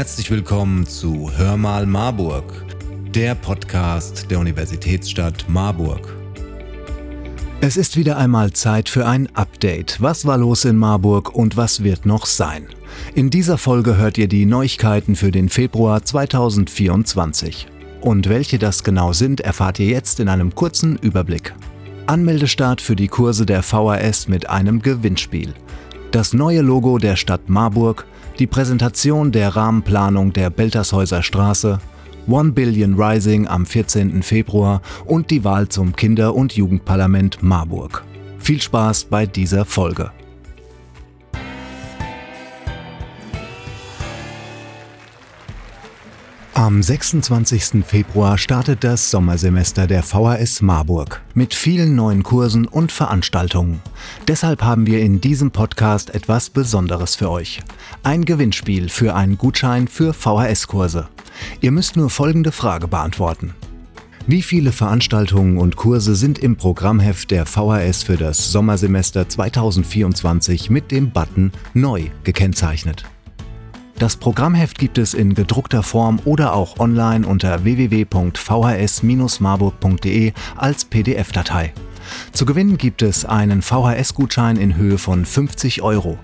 Herzlich willkommen zu Hör mal Marburg, der Podcast der Universitätsstadt Marburg. Es ist wieder einmal Zeit für ein Update. Was war los in Marburg und was wird noch sein? In dieser Folge hört ihr die Neuigkeiten für den Februar 2024. Und welche das genau sind, erfahrt ihr jetzt in einem kurzen Überblick. Anmeldestart für die Kurse der VHS mit einem Gewinnspiel. Das neue Logo der Stadt Marburg, die Präsentation der Rahmenplanung der Beltershäuser Straße, One Billion Rising am 14. Februar und die Wahl zum Kinder- und Jugendparlament Marburg. Viel Spaß bei dieser Folge. Am 26. Februar startet das Sommersemester der VHS Marburg mit vielen neuen Kursen und Veranstaltungen. Deshalb haben wir in diesem Podcast etwas Besonderes für euch. Ein Gewinnspiel für einen Gutschein für VHS-Kurse. Ihr müsst nur folgende Frage beantworten. Wie viele Veranstaltungen und Kurse sind im Programmheft der VHS für das Sommersemester 2024 mit dem Button Neu gekennzeichnet? Das Programmheft gibt es in gedruckter Form oder auch online unter www.vhs-marburg.de als PDF-Datei. Zu gewinnen gibt es einen VHS-Gutschein in Höhe von 50 Euro.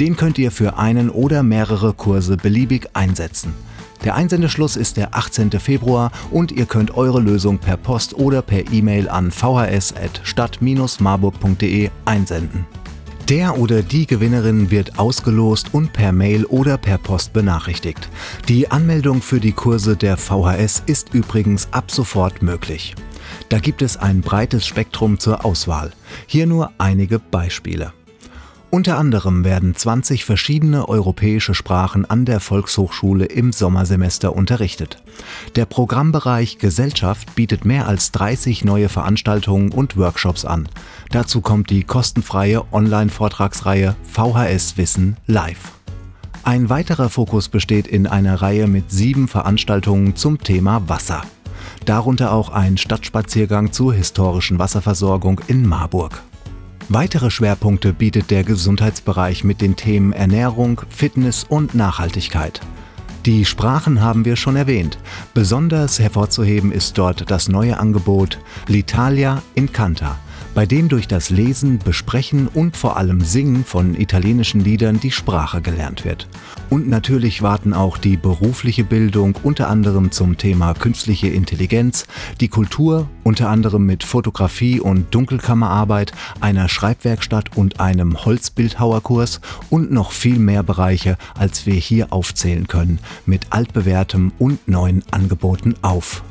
Den könnt ihr für einen oder mehrere Kurse beliebig einsetzen. Der Einsendeschluss ist der 18. Februar und ihr könnt eure Lösung per Post oder per E-Mail an vhs.stadt-marburg.de einsenden. Der oder die Gewinnerin wird ausgelost und per Mail oder per Post benachrichtigt. Die Anmeldung für die Kurse der VHS ist übrigens ab sofort möglich. Da gibt es ein breites Spektrum zur Auswahl. Hier nur einige Beispiele. Unter anderem werden 20 verschiedene europäische Sprachen an der Volkshochschule im Sommersemester unterrichtet. Der Programmbereich Gesellschaft bietet mehr als 30 neue Veranstaltungen und Workshops an. Dazu kommt die kostenfreie Online-Vortragsreihe VHS Wissen Live. Ein weiterer Fokus besteht in einer Reihe mit sieben Veranstaltungen zum Thema Wasser. Darunter auch ein Stadtspaziergang zur historischen Wasserversorgung in Marburg. Weitere Schwerpunkte bietet der Gesundheitsbereich mit den Themen Ernährung, Fitness und Nachhaltigkeit. Die Sprachen haben wir schon erwähnt. Besonders hervorzuheben ist dort das neue Angebot L'Italia in Canta bei dem durch das Lesen, Besprechen und vor allem Singen von italienischen Liedern die Sprache gelernt wird. Und natürlich warten auch die berufliche Bildung unter anderem zum Thema künstliche Intelligenz, die Kultur unter anderem mit Fotografie und Dunkelkammerarbeit, einer Schreibwerkstatt und einem Holzbildhauerkurs und noch viel mehr Bereiche, als wir hier aufzählen können, mit altbewährtem und neuen Angeboten auf.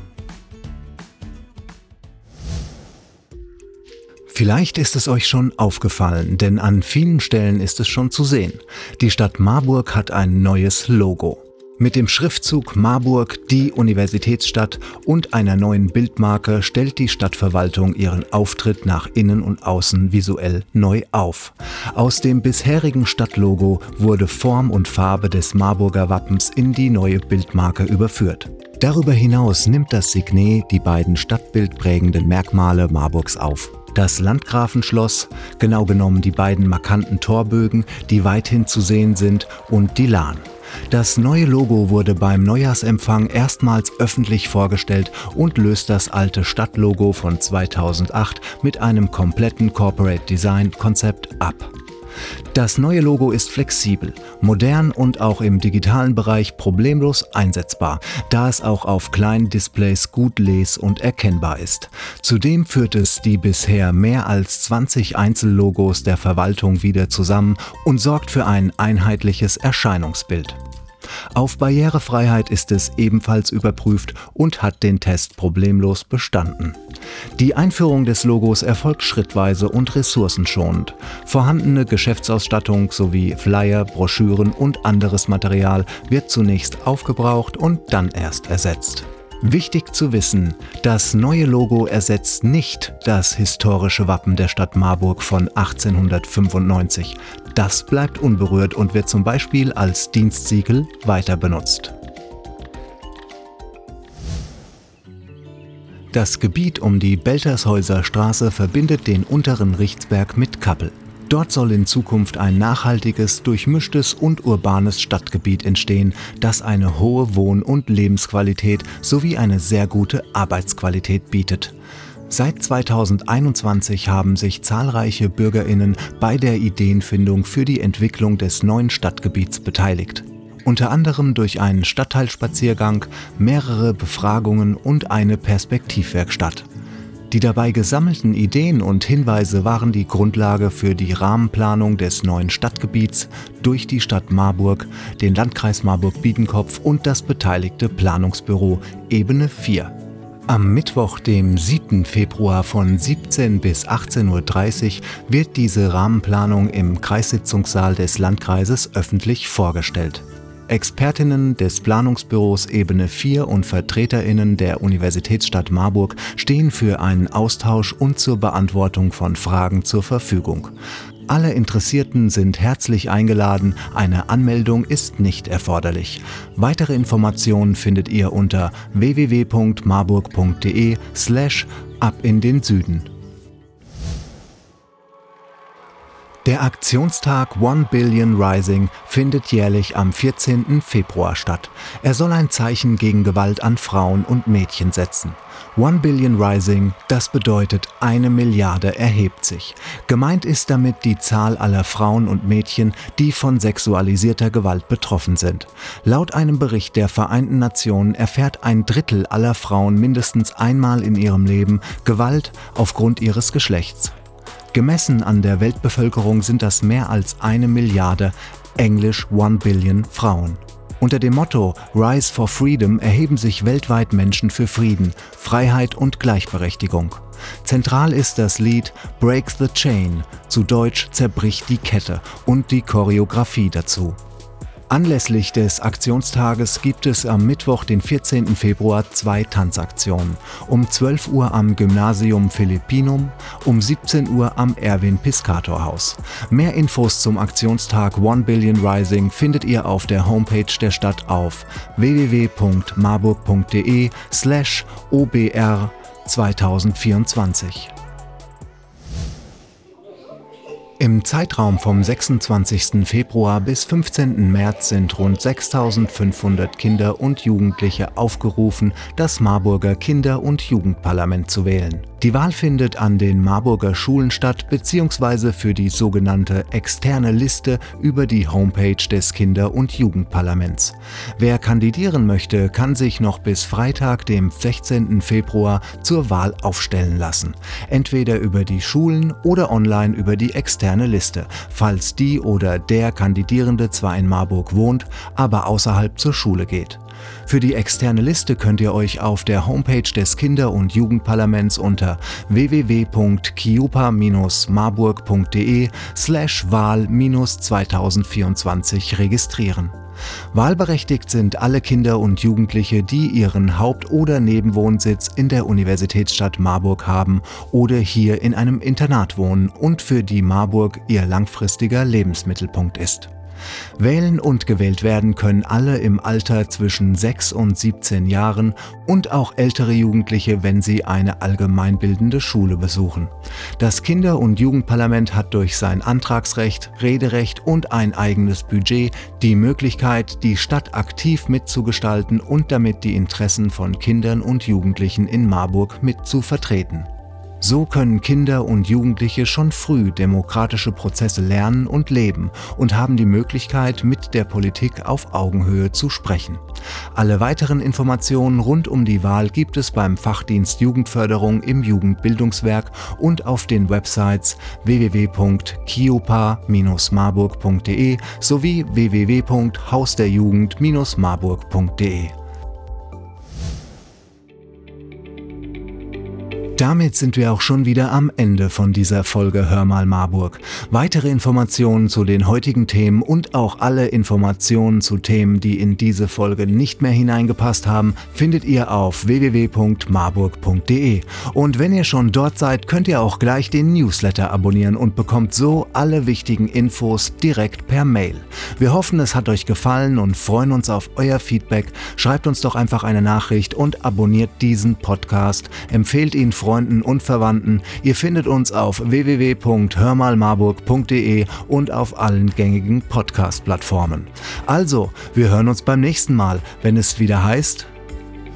Vielleicht ist es euch schon aufgefallen, denn an vielen Stellen ist es schon zu sehen. Die Stadt Marburg hat ein neues Logo. Mit dem Schriftzug Marburg, die Universitätsstadt und einer neuen Bildmarke stellt die Stadtverwaltung ihren Auftritt nach innen und außen visuell neu auf. Aus dem bisherigen Stadtlogo wurde Form und Farbe des Marburger Wappens in die neue Bildmarke überführt. Darüber hinaus nimmt das Signet die beiden stadtbildprägenden Merkmale Marburgs auf das Landgrafenschloss, genau genommen die beiden markanten Torbögen, die weithin zu sehen sind, und die Lahn. Das neue Logo wurde beim Neujahrsempfang erstmals öffentlich vorgestellt und löst das alte Stadtlogo von 2008 mit einem kompletten Corporate Design Konzept ab. Das neue Logo ist flexibel, modern und auch im digitalen Bereich problemlos einsetzbar, da es auch auf kleinen Displays gut les- und erkennbar ist. Zudem führt es die bisher mehr als 20 Einzellogos der Verwaltung wieder zusammen und sorgt für ein einheitliches Erscheinungsbild. Auf Barrierefreiheit ist es ebenfalls überprüft und hat den Test problemlos bestanden. Die Einführung des Logos erfolgt schrittweise und ressourcenschonend. Vorhandene Geschäftsausstattung sowie Flyer, Broschüren und anderes Material wird zunächst aufgebraucht und dann erst ersetzt. Wichtig zu wissen, das neue Logo ersetzt nicht das historische Wappen der Stadt Marburg von 1895. Das bleibt unberührt und wird zum Beispiel als Dienstsiegel weiter benutzt. Das Gebiet um die Beltershäuser Straße verbindet den unteren Richtsberg mit Kappel. Dort soll in Zukunft ein nachhaltiges, durchmischtes und urbanes Stadtgebiet entstehen, das eine hohe Wohn- und Lebensqualität sowie eine sehr gute Arbeitsqualität bietet. Seit 2021 haben sich zahlreiche Bürgerinnen bei der Ideenfindung für die Entwicklung des neuen Stadtgebiets beteiligt. Unter anderem durch einen Stadtteilspaziergang, mehrere Befragungen und eine Perspektivwerkstatt. Die dabei gesammelten Ideen und Hinweise waren die Grundlage für die Rahmenplanung des neuen Stadtgebiets durch die Stadt Marburg, den Landkreis Marburg-Biedenkopf und das beteiligte Planungsbüro Ebene 4. Am Mittwoch, dem 7. Februar von 17 bis 18.30 Uhr wird diese Rahmenplanung im Kreissitzungssaal des Landkreises öffentlich vorgestellt. Expertinnen des Planungsbüros Ebene 4 und Vertreterinnen der Universitätsstadt Marburg stehen für einen Austausch und zur Beantwortung von Fragen zur Verfügung. Alle Interessierten sind herzlich eingeladen, eine Anmeldung ist nicht erforderlich. Weitere Informationen findet ihr unter www.marburg.de slash ab in den Süden. Der Aktionstag One Billion Rising findet jährlich am 14. Februar statt. Er soll ein Zeichen gegen Gewalt an Frauen und Mädchen setzen. One Billion Rising, das bedeutet eine Milliarde erhebt sich. Gemeint ist damit die Zahl aller Frauen und Mädchen, die von sexualisierter Gewalt betroffen sind. Laut einem Bericht der Vereinten Nationen erfährt ein Drittel aller Frauen mindestens einmal in ihrem Leben Gewalt aufgrund ihres Geschlechts. Gemessen an der Weltbevölkerung sind das mehr als eine Milliarde, englisch One Billion Frauen. Unter dem Motto Rise for Freedom erheben sich weltweit Menschen für Frieden, Freiheit und Gleichberechtigung. Zentral ist das Lied Break the Chain, zu Deutsch Zerbrich die Kette und die Choreografie dazu. Anlässlich des Aktionstages gibt es am Mittwoch, den 14. Februar, zwei Tanzaktionen. Um 12 Uhr am Gymnasium Philippinum, um 17 Uhr am Erwin Piscator Haus. Mehr Infos zum Aktionstag One Billion Rising findet ihr auf der Homepage der Stadt auf www.marburg.de slash obr 2024. Im Zeitraum vom 26. Februar bis 15. März sind rund 6500 Kinder und Jugendliche aufgerufen, das Marburger Kinder- und Jugendparlament zu wählen. Die Wahl findet an den Marburger Schulen statt bzw. für die sogenannte externe Liste über die Homepage des Kinder- und Jugendparlaments. Wer kandidieren möchte, kann sich noch bis Freitag, dem 16. Februar, zur Wahl aufstellen lassen. Entweder über die Schulen oder online über die externe Liste, falls die oder der Kandidierende zwar in Marburg wohnt, aber außerhalb zur Schule geht. Für die externe Liste könnt ihr euch auf der Homepage des Kinder- und Jugendparlaments unter www.kiupa-marburg.de slash Wahl-2024 registrieren. Wahlberechtigt sind alle Kinder und Jugendliche, die ihren Haupt- oder Nebenwohnsitz in der Universitätsstadt Marburg haben oder hier in einem Internat wohnen und für die Marburg ihr langfristiger Lebensmittelpunkt ist. Wählen und gewählt werden können alle im Alter zwischen 6 und 17 Jahren und auch ältere Jugendliche, wenn sie eine allgemeinbildende Schule besuchen. Das Kinder- und Jugendparlament hat durch sein Antragsrecht, Rederecht und ein eigenes Budget die Möglichkeit, die Stadt aktiv mitzugestalten und damit die Interessen von Kindern und Jugendlichen in Marburg mit zu vertreten. So können Kinder und Jugendliche schon früh demokratische Prozesse lernen und leben und haben die Möglichkeit, mit der Politik auf Augenhöhe zu sprechen. Alle weiteren Informationen rund um die Wahl gibt es beim Fachdienst Jugendförderung im Jugendbildungswerk und auf den Websites www.kiopa-marburg.de sowie www.hausderjugend-marburg.de. Damit sind wir auch schon wieder am Ende von dieser Folge Hör mal Marburg. Weitere Informationen zu den heutigen Themen und auch alle Informationen zu Themen, die in diese Folge nicht mehr hineingepasst haben, findet ihr auf www.marburg.de. Und wenn ihr schon dort seid, könnt ihr auch gleich den Newsletter abonnieren und bekommt so alle wichtigen Infos direkt per Mail. Wir hoffen, es hat euch gefallen und freuen uns auf euer Feedback. Schreibt uns doch einfach eine Nachricht und abonniert diesen Podcast. Empfehlt ihn Freunden Freunden und Verwandten. Ihr findet uns auf www.hörmalmarburg.de und auf allen gängigen Podcast-Plattformen. Also, wir hören uns beim nächsten Mal, wenn es wieder heißt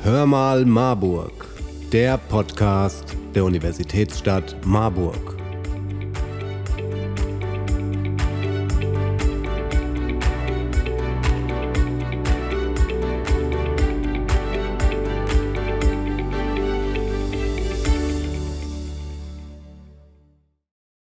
Hör mal Marburg, der Podcast der Universitätsstadt Marburg.